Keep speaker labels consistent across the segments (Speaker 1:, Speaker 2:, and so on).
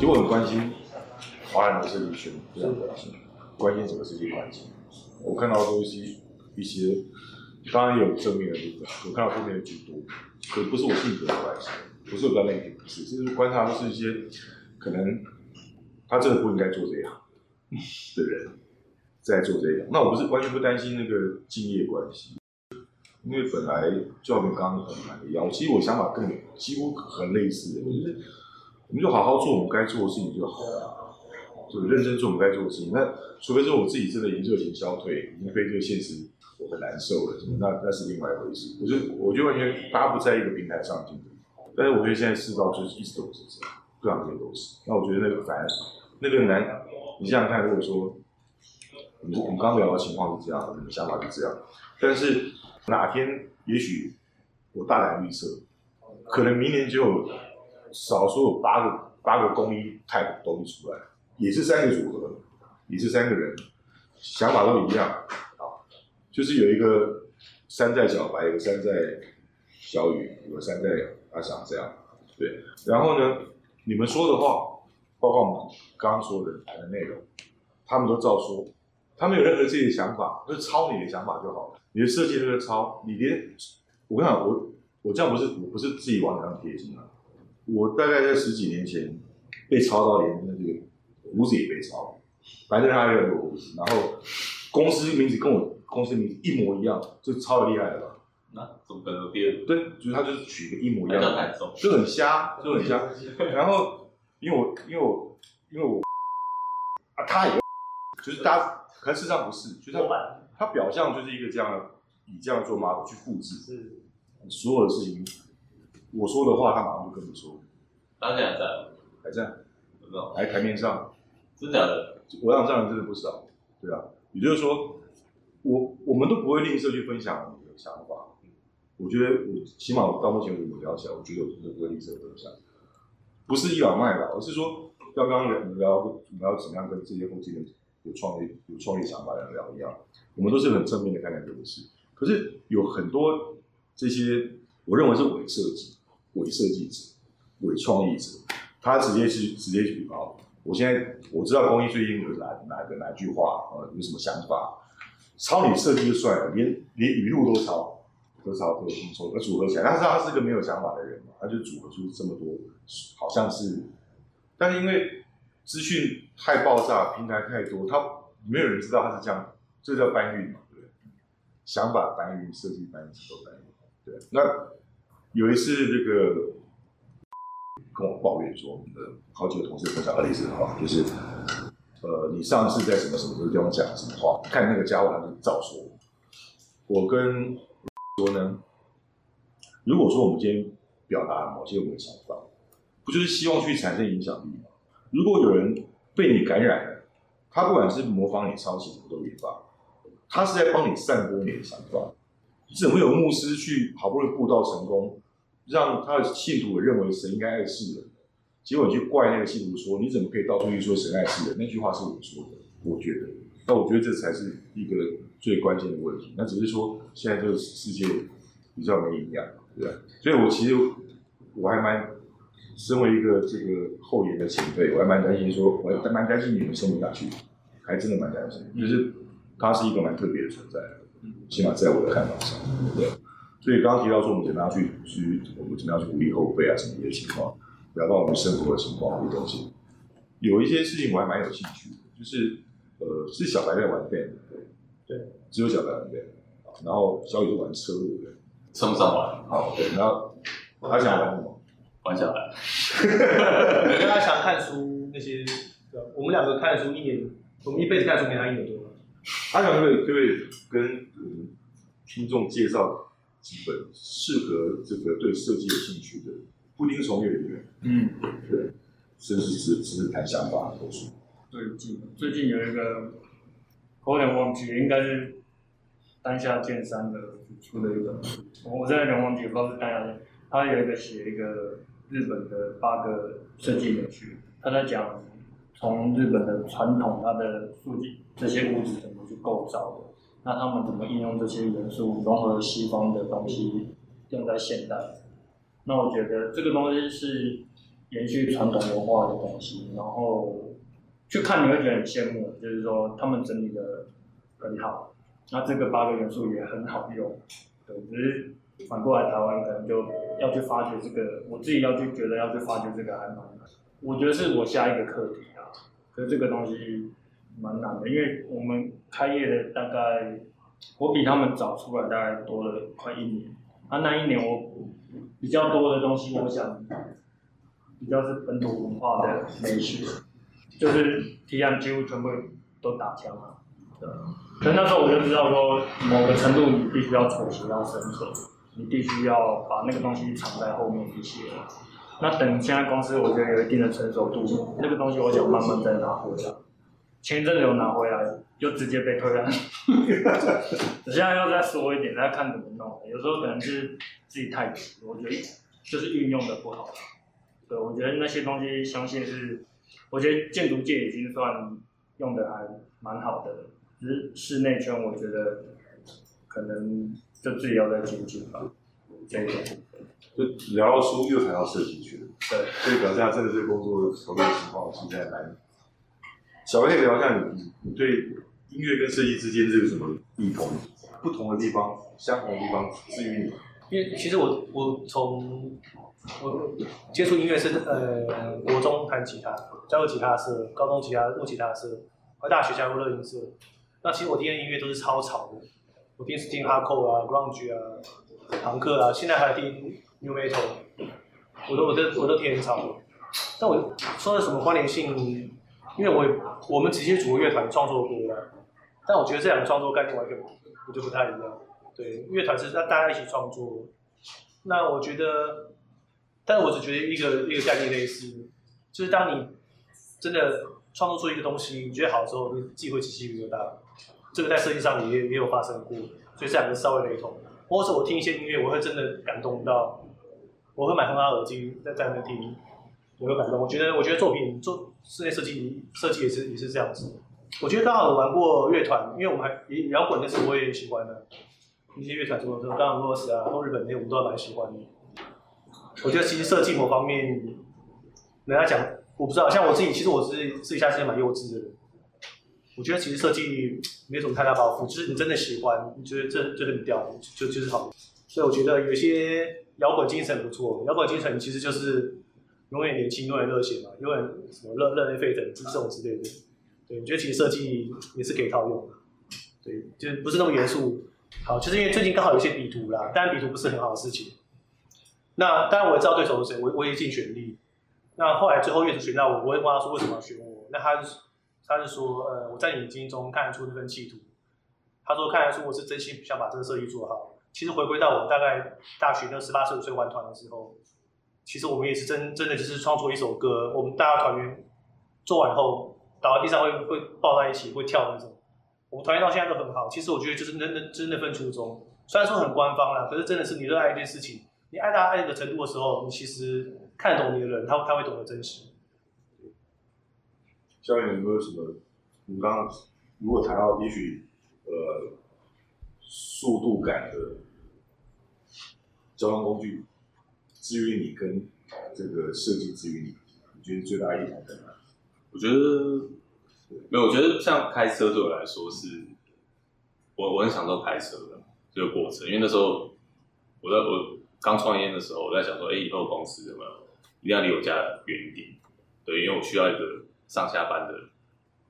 Speaker 1: 其实我很关心华人的设计圈，非常关心，关心整个设计环境。我看到的东西一些，当然也有正面的部分，我看到负面的居多，可不是我性格的关系，不是我比较内不是，就是观察都是一些可能他真的不应该做这样的人在做这样。那我不是完全不担心那个敬业关系，因为本来就要跟刚刚很难一样，其实我想法更几乎很类似的，就是我们就好好做我们该做的事情就好了，就认真做我们该做的事情。那除非说我自己真的已经热情消退，已经被这个现实我很难受了，那那是另外一回事。我就我就完全大家不在一个平台上竞争，但是我觉得现在世道就是一直都是这样，各行各业都是。那我觉得那个反而那个难，你想想看，如果说你我们刚聊的情况是这样，我们的想法是这样，但是哪天也许我大胆预测，可能明年就少说有八个八个公益派都一出来，也是三个组合。也是三个人，想法都一样啊，就是有一个山寨小白，有个山寨小雨，有个山寨阿翔这样，对。然后呢，你们说的话，包括我们刚刚说的谈的内容，他们都照说，他们有任何自己的想法，就抄你的想法就好了。你的设计都在抄，你连我跟你讲，我我这样不是我不是自己往脸上贴金啊，我大概在十几年前被抄到连那个胡子也被抄。反正他有个胡子，然后公司名字跟我公司名字一模一样，就超厉害的吧？
Speaker 2: 那怎么可能变？
Speaker 1: 对，就是他就是取个一模一样的，就很瞎，就很瞎。然后因为我因为我因为我啊，他也就是大家，可事实上不是，就是他他表象就是一个这样以这样做 model 去复制，是所有的事情，我说的话他马上就跟你说。
Speaker 2: 当前还在？
Speaker 1: 还在？还台面上？
Speaker 2: 真假的？
Speaker 1: 我让这样人真的不少，对啊，也就是说，我我们都不会吝啬去分享我们的想法。我觉得我起码到目前为止聊起来，我觉得我真的不会吝啬分享，不是倚老卖老，而是说刚刚聊聊聊我们要怎么样跟这些后继人有创意、有创意想法的人聊一样，我们都是很正面的看待这个事。可是有很多这些我认为是伪设计、伪设计者、伪创意者，他直接是直接举报。我现在我知道公益最近有哪哪个哪句话呃有什么想法，抄你设计就算了，连连语录都抄，都抄都听说，而组合起来，他是他是个没有想法的人嘛，他就组合出这么多，好像是，但是因为资讯太爆炸，平台太多，他没有人知道他是这样，这叫搬运嘛，对？想法搬运，设计搬运，都搬运，对。那有一次这个。跟我抱怨说，我们的好几个同事分享的例子哈，就是，呃，你上次在什么什么地方讲什么话，看那个家伙他就照说。我跟说呢，如果说我们今天表达某些我们的想法，不就是希望去产生影响力吗？如果有人被你感染了，他不管是模仿你、抄袭什么都没法，他是在帮你散播你的想法。怎么有牧师去好不容易布道成功？让他的信徒认为神应该爱世人，结果你去怪那个信徒说：“你怎么可以到处去说神爱世人？”那句话是我说的，我觉得。那我觉得这才是一个最关键的问题。那只是说现在这个世界比较没营养，对吧？所以我其实我还蛮身为一个这个后援的前辈，我还蛮担心说，我还蛮担心你们生不下去，还真的蛮担心。就是他是一个蛮特别的存在，起码在我的看法上，对。所以刚刚提到说，我们怎么样去去，我们怎么样去鼓励后辈啊，什么一些情况，聊到我们生活的情况这些东西，有一些事情我还蛮有兴趣的，就是呃，是小白在玩 band，对对，只有小白玩 band，然后小雨是玩车，对不对？
Speaker 2: 称不上玩，
Speaker 1: 好，对，然后他想玩什么？
Speaker 2: 玩小白。
Speaker 3: 我跟他想看书那些，我们两个看的书一年，我们一辈子看书没他一年多。
Speaker 1: 阿强可不可以可不可以跟听众介绍？几本适合这个对设计有兴趣的，不一定从业人员，嗯，对，甚至是只是谈想法的书。
Speaker 4: 最近最近有一个，我有点忘记，应该是丹下健三的出的一个，我。我在有点忘记，不知道是丹下健，他有一个写一个日本的八个设计美学，他在讲从日本的传统，它的数据这些物质怎么去构造的。那他们怎么应用这些元素，融合西方的东西，用在现代？那我觉得这个东西是延续传统文化的东西，然后去看你会觉得很羡慕，就是说他们整理的很好，那这个八个元素也很好用，对，只是反过来台湾可能就要去发掘这个，我自己要去觉得要去发掘这个还蛮难，我觉得是我下一个课题啊，可是这个东西蛮难的，因为我们开业的大概我比他们早出来大概多了快一年，啊那一年我比较多的东西，我想比较是本土文化的美食，就是提案几乎全部都打枪了。对，可那时候我就知道说，某个程度你必须要妥协，要生存，你必须要把那个东西藏在后面一些。那等现在公司我觉得有一定的成熟度，那个东西我想慢慢再拿回来。前一阵子有拿回来，就直接被推了。我现在要再说一点，再看怎么弄。有时候可能是自己太急，我觉得就是运用的不好。对，我觉得那些东西，相信是，我觉得建筑界已经算用的还蛮好的了。只是室内圈，我觉得可能就自己要再精进吧。这一点，
Speaker 1: 就聊到书又谈到设计去了，
Speaker 4: 对，
Speaker 1: 所以表示他真的对工作投入的情况现在来。小薇聊一下你你对音乐跟设计之间这个什么异同、不同的地方、相同的地方，至于你。
Speaker 3: 因为其实我我从我接触音乐是呃国中弹吉他，加入吉他社，高中吉他入吉他社，后来大学加入乐音社。那其实我听的音乐都是超潮的，我平时听 HACO 啊、grunge 啊、朋克啊，现在还听 new metal，我都我都我都听很吵。但我说的什么关联性？因为我也我们直接组乐团创作过，但我觉得这两个创作概念完全不就不太一样。对，乐团是让大家一起创作。那我觉得，但我只觉得一个一个概念类似，就是当你真的创作出一个东西，你觉得好之后，你机会其实比较大。这个在设计上也也有发生过，所以这两个稍微雷同。或者我听一些音乐，我会真的感动到，我会买红拉耳机在在那听，我会感动。我觉得，我觉得作品做室内设计设计也是也是这样子。我觉得刚好有玩过乐团，因为我们还摇滚那时候我也喜欢的。一些乐团什么什么，刚刚罗斯啊，或日本那些，我们都还蛮喜欢的。我觉得其实设计某方面，人家讲，我不知道，像我自己，其实我是私底下是蛮幼稚的。我觉得其实设计没什么太大包袱，就是你真的喜欢，你觉得这这很屌，就就是好。所以我觉得有些摇滚精神不错，摇滚精神其实就是永远年轻，永远热血嘛，永远什么热热泪沸腾这种之类的。对，我觉得其实设计也是可以套用的，对，就是不是那么严肃。好，就是因为最近刚好有一些笔图啦，当然笔图不是很好的事情。那当然我也知道对手是谁，我我也尽全力。那后来最后乐手选到我，我也问他说为什么要选我？那他他是说，呃，我在眼睛中看得出那份企图。他说看得出我是真心想把这个设计做好。其实回归到我大概大学那十八十五岁玩团的时候，其实我们也是真真的就是创作一首歌，我们大家团员做完后倒在地上会会抱在一起会跳那种。我们团员到现在都很好，其实我觉得就是那那就是那份初衷，虽然说很官方啦，可是真的是你热爱一件事情，你爱到爱的程度的时候，你其实看懂你的人，他他会懂得珍惜。
Speaker 1: 教练有没有什么？你刚刚如果谈到也许呃速度感的交通工具，至于你跟这个设计至于你，你觉得最大异同在哪？
Speaker 2: 我觉得。没有，我觉得像开车对我来说是，我我很享受开车的这个过程，因为那时候我在我刚创业的时候，我在想说，哎，以后公司有没有一定要离我家远一点？对，因为我需要一个上下班的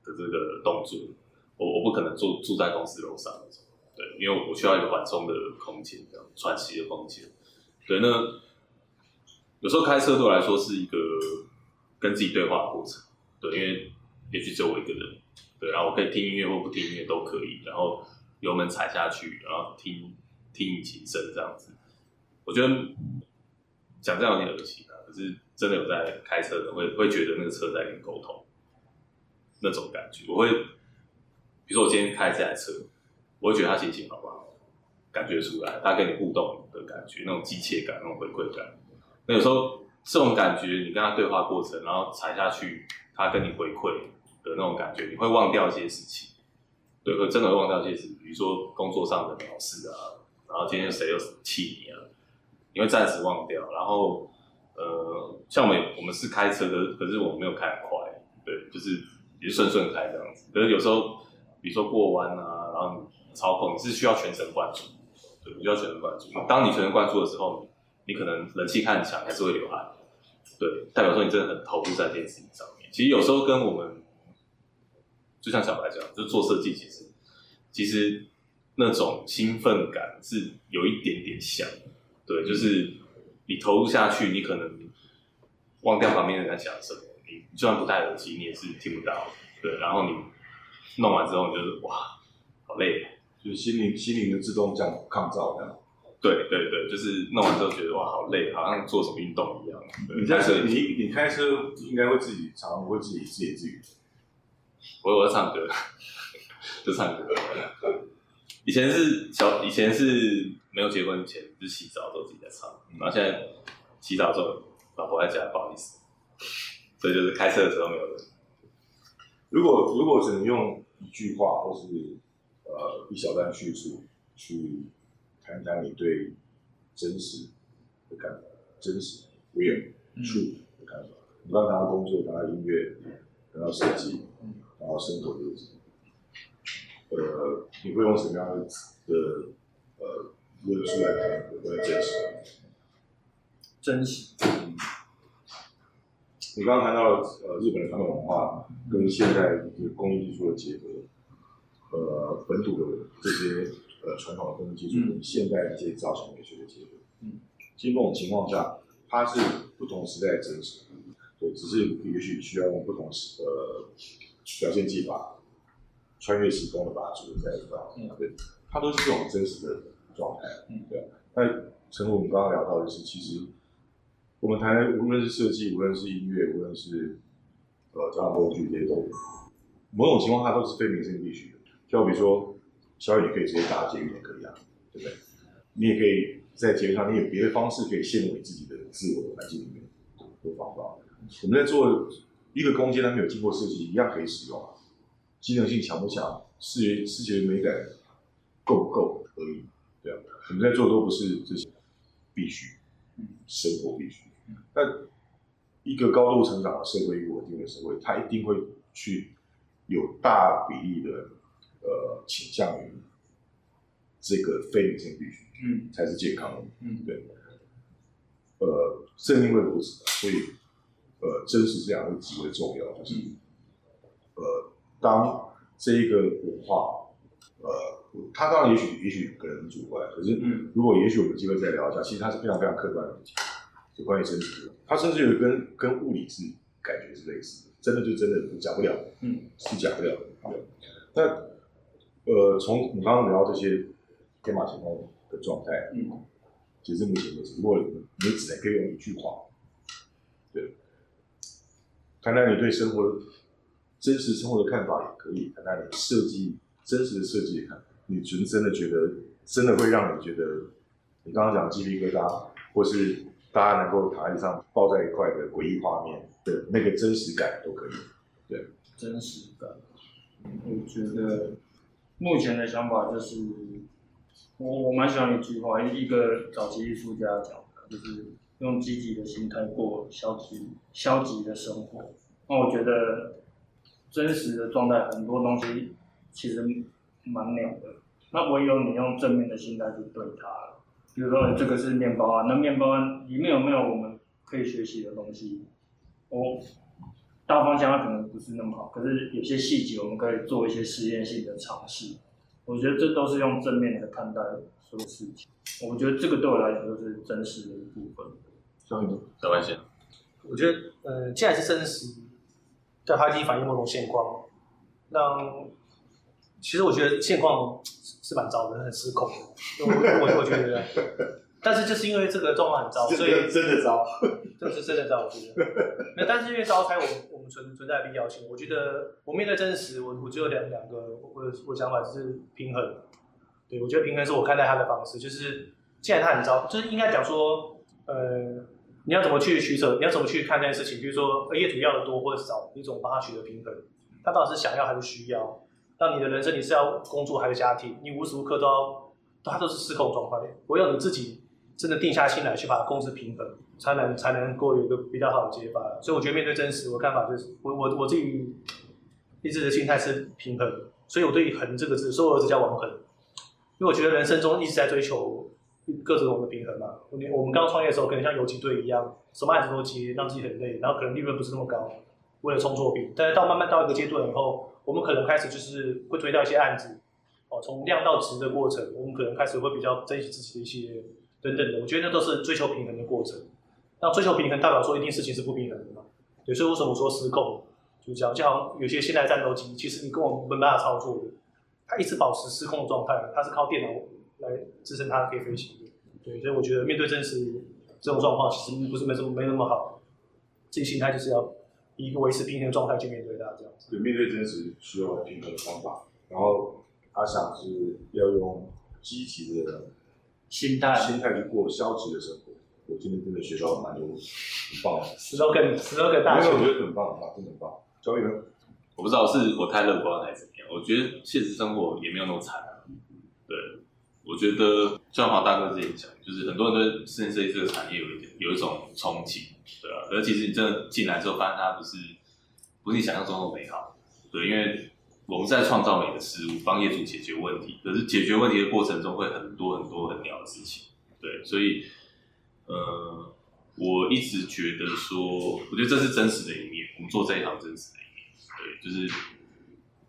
Speaker 2: 的这个动作，我我不可能住住在公司楼上那种，对，因为我需要一个缓冲的空间，这样喘息的空间。对，那有时候开车对我来说是一个跟自己对话的过程，对，因为。也许只有我一个人，对，然后我可以听音乐或不听音乐都可以，然后油门踩下去，然后听听引擎声这样子。我觉得讲这样有点恶心啊，可是真的有在开车的会会觉得那个车在跟你沟通那种感觉。我会，比如说我今天开这台车，我会觉得他心情好不好，感觉出来，他跟你互动的感觉，那种机切感，那种回馈感。有时候这种感觉，你跟他对话过程，然后踩下去，他跟你回馈。的那种感觉，你会忘掉一些事情，对，会真的会忘掉一些事，比如说工作上的鸟事啊，然后今天谁又气你啊，你会暂时忘掉，然后，呃，像我们我们是开车的，可是我们没有开很快，对，就是也是顺顺开这样子。可是有时候，比如说过弯啊，然后你操控，你是需要全神贯注，对，你需要全神贯注。当你全神贯注的时候，你可能冷气开很强，还是会流汗，对，代表说你真的很投入在这件事情上面。其实有时候跟我们，就像小白讲，就做设计，其实其实那种兴奋感是有一点点像，对，就是你投入下去，你可能忘掉旁边人在讲什么，你就算不戴耳机，你也是听不到，对，然后你弄完之后，你就是哇，好累，
Speaker 1: 就是心灵心灵的自动这样抗噪这样。
Speaker 2: 对对对，就是弄完之后觉得哇好累，好像做什么运动一样。
Speaker 1: 你在车你你开车应该会自己常常会自己自言自语。
Speaker 2: 我我在唱歌，就唱歌。以前是小，以前是没有结婚前，就洗澡都自己在唱，然后现在洗澡之后，老婆在家，不好意思，所以就是开车的时候没有人。
Speaker 1: 如果如果只能用一句话或是呃一小段叙述去。谈谈你对真实的看法，真实 real true 的看法。你刚谈到工作，谈到音乐，谈到设计，谈到生活的日子，呃，你会用什么样的的呃论述来谈你的真实？
Speaker 4: 真实。
Speaker 1: 你刚刚谈到了呃日本的传统文化跟现代的工艺技术的结合，呃，本土的这些。呃，传统的工艺技术跟现代一些造型美学的结合，嗯，其实这种情况下，它是不同时代的真实，对，只是也许需要用不同时呃表现技法，穿越时空的把它组合在一块，嗯，对，它都是这种真实的状态，嗯，对。那陈如我们刚刚聊到的是，其实我们谈无论是设计，无论是音乐，无论是呃交通工具这些都，某种情况下都是非民生必须的，就好比说。小雨，你可以直接打捷运也可以啊，对不对？你也可以在捷运上，你有别的方式可以陷入你自己的自我的环境里面，都方法。我们在做一个空间，它没有经过设计，一样可以使用啊。机能性强不强，视觉视觉美感够不够而已，对啊。我们在做都不是这些必须，生活必须。但一个高度成长的社会，一个稳定的社会，它一定会去有大比例的。呃，倾向于这个非理性必须，嗯，才是健康的，嗯，对，呃，正因为如此，所以，呃，真实这样会极为重要，就是，呃，当这一个文化，呃，它当然也许也许可能主观，可是，如果也许我们机会再聊一下，其实它是非常非常客观的问题，就关于真实，它甚至有跟跟物理是感觉是类似的，真的就真的讲不了，嗯，是讲不了的，对，但。呃，从你刚刚聊这些天马行空的状态，嗯，其实目前为止，如果你只能可以用一句话，对，谈谈你对生活真实生活的看法也可以，谈谈你设计真实的设计也看法，你纯真的觉得真的会让你觉得，你刚刚讲鸡皮疙瘩，或是大家能够躺在地上抱在一块的诡异画面的那个真实感都可以，对，
Speaker 4: 真实感，我觉得。目前的想法就是，我我蛮喜欢一句话，一个早期艺术家讲的，就是用积极的心态过消极消极的生活。那我觉得真实的状态很多东西其实蛮鸟的，那唯有你用正面的心态去对它。比如说这个是面包啊，那面包里面有没有我们可以学习的东西？我。大方向它可能不是那么好，可是有些细节我们可以做一些实验性的尝试。我觉得这都是用正面来看待所有事情。我觉得这个对我来讲就是真实的一部分。
Speaker 1: 张宇，
Speaker 2: 没关系。
Speaker 3: 我觉得，呃，既然是真实，但它已经反映某种现况，那其实我觉得现况是蛮糟的，很失控。我我我觉得。但是就是因为这个状况很糟，所以
Speaker 1: 真的糟，
Speaker 3: 这是真的在，我觉得。那但是因为召开我们我们存存在必要性。我觉得我面对真实，我我只有两两个，我我想法就是平衡。对我觉得平衡是我看待他的方式，就是既然他很糟，就是应该讲说，呃，你要怎么去取舍，你要怎么去看这件事情？比如说业主要的多或者少，你怎么帮他取得平衡？他到底是想要还是需要？那你的人生你是要工作还是家庭？你无时无刻都要，他都是失控状态，我要你自己。真的定下心来去把它控制平衡，才能才能够有一个比较好的解法。所以我觉得面对真实，我看法就是我我我自己一直的心态是平衡，所以我对“衡”这个字，所以我儿子叫王衡，因为我觉得人生中一直在追求各种的平衡嘛。我们我们刚创业的时候，可能像游击队一样，什么案子都接，让自己很累，然后可能利润不是那么高，为了冲作品。但是到慢慢到一个阶段以后，我们可能开始就是会追到一些案子，哦，从量到值的过程，我们可能开始会比较珍惜自己的一些等等的。我觉得那都是追求平衡的过程。那追求平衡代表说一定事情是不平衡的嘛？对，所以为什么说失控？就这样，就好像有些现代战斗机，其实你根本没办法操作的，它一直保持失控的状态，它是靠电脑来支撑它可以飞行。对，所以我觉得面对真实这种状况，其实不是没什么没那么好。自己心态就是要以一个维持平衡的状态去面对它，这样子。
Speaker 1: 对，面对真实需要平衡的方法。然后他想是要用积极的
Speaker 4: 心态
Speaker 1: 心态去过消极的生活。我今天真的学到了蛮多，很棒的。
Speaker 3: 十多个十多个大学
Speaker 1: 我，觉得很棒，很棒，真的很棒。教育员，
Speaker 2: 我不知道是我太乐观还是怎么样，我觉得现实生活也没有那么惨啊。对，我觉得就像黄大哥之前讲，就是很多人对室内设计这个产业有一点有一种憧憬，对啊，可是其实你真的进来之后，发现它不是不是你想象中那么美好。对，因为我们在创造美的事物，帮业主解决问题，可是解决问题的过程中会很多很多很鸟的事情。对，所以呃，我一直觉得说，我觉得这是真实的一面，我们做这一行真实的一面。对，就是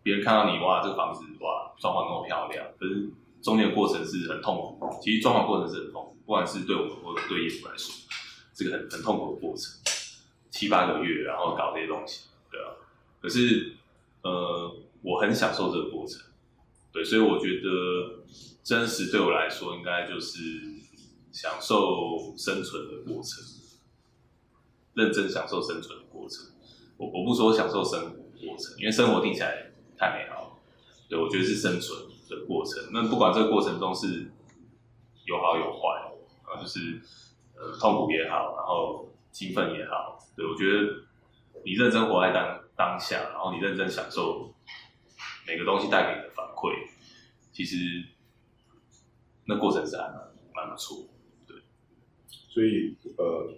Speaker 2: 别人看到你哇，这个房子哇，装潢那么漂亮，可是中间的过程是很痛苦。其实装潢过程是很痛苦，不管是对我们或者对业主来说，这个很很痛苦的过程，七八个月，然后搞这些东西，对啊。可是呃，我很享受这个过程，对，所以我觉得真实对我来说，应该就是享受生存的过程，认真享受生存的过程。我我不说享受生活过程，因为生活听起来太美好了。对，我觉得是生存的过程。那不管这个过程中是有好有坏，啊，就是呃痛苦也好，然后兴奋也好，对我觉得你认真活在当当下，然后你认真享受每个东西带给你的反馈，其实那过程是还蛮蛮不错对。
Speaker 1: 所以呃，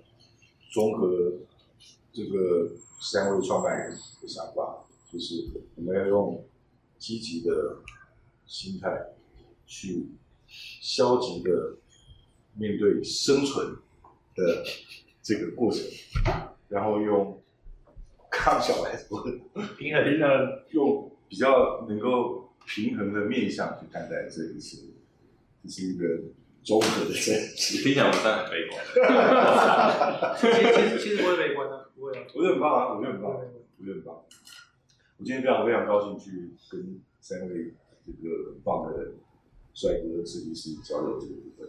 Speaker 1: 综合这个三位创办人的想法，就是我们要用积极的心态去消极的面对生存的这个过程，然后用抗小来说，
Speaker 3: 平衡
Speaker 4: 平衡
Speaker 1: 用比较能够平衡的面向去看待这一切，这是一个综合的认知。
Speaker 2: 听起来我们真的很悲观。
Speaker 3: 其实其实其实不会悲观的，不会啊。
Speaker 1: 我觉得很棒啊，我觉得很棒，我觉得很棒。我今天非常非常高兴去跟三位这个很棒的帅哥设计师交流这个部分。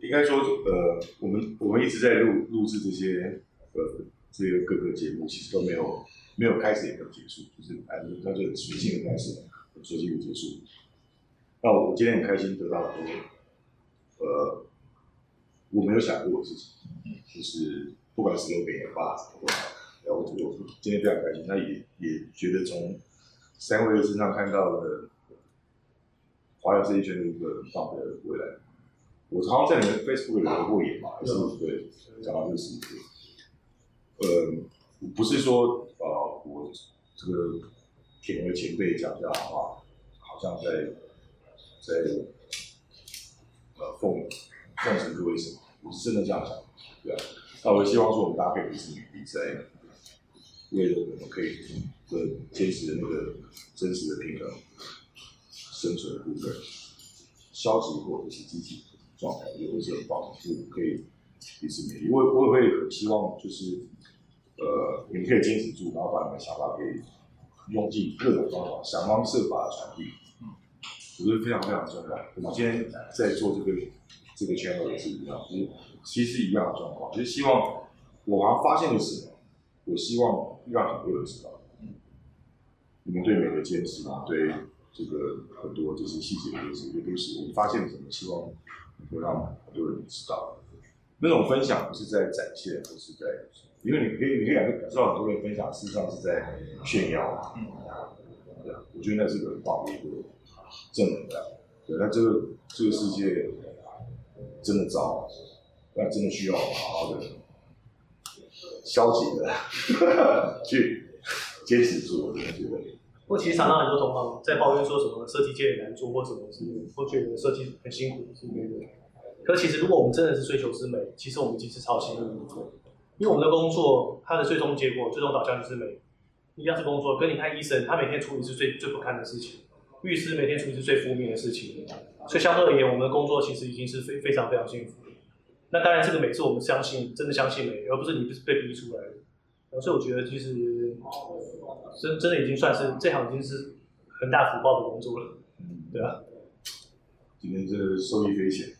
Speaker 1: 应该说，呃，我们我们一直在录录制这些呃这个各个节目，其实都没有没有开始也没有结束，就是按照那就很随性的开始，很随性的结束。那我今天很开心得到很多呃我没有想过的事情，就是不管是留给也罢。然后我我今天非常开心，那也也觉得从三位的身上看到了华侨这一圈的一个很棒的未来。我好像在你们 Facebook 有留过言嘛，还是对讲到这个事情。呃，不是说呃我这个舔为前辈讲这样的话，好像在在呃奉奉承各位什么，我是真的这样想，对啊。那我希望说我们搭配的是女力在。为了我们可以呃坚持的那个真实的平衡生存的部分，消极或者是积极状态，也会是很棒的，就可以彼此勉励。我我也会很希望就是呃你们可以坚持住，然后把你们想法给用尽各种方法，想方设法传递。嗯，我觉得非常非常重要。我们今天在做这个这个 channel 也是一样，就是其实一样的状况，就是希望我好像发现了什么。我希望让很多人知道，嗯你们对美的坚持，对这个很多这些细节的坚持，也都是我们发现了什么，希望能够让很多人知道。那种分享不是在展现，不是在，因为你可以，你可以感感受到很多人分享，事实上是在炫耀。嗯，对啊，我觉得那是个很棒的一个正能量。对，那这个这个世界真的糟，那真的需要好好的消极的 去坚持住，我觉得。
Speaker 3: 不过其实常常很多同行在抱怨说什么设计界难做或什么之类的，或觉得设计很辛苦之类的。可其实如果我们真的是追求之美，其实我们已经是超幸运的，因为我们的工作它的最终结果、最终导向就是美，一样是工作。跟你看医生，他每天处理是最最不堪的事情；律师每天处理是最负面的事情。所以相对而言，我们的工作其实已经是非非常非常幸福。那当然，这个美是我们相信，真的相信美，而不是你不是被逼出来的。所以我觉得其实真真的已经算是这行已经是很大福报的工作了，对啊。
Speaker 1: 今天这收益匪浅。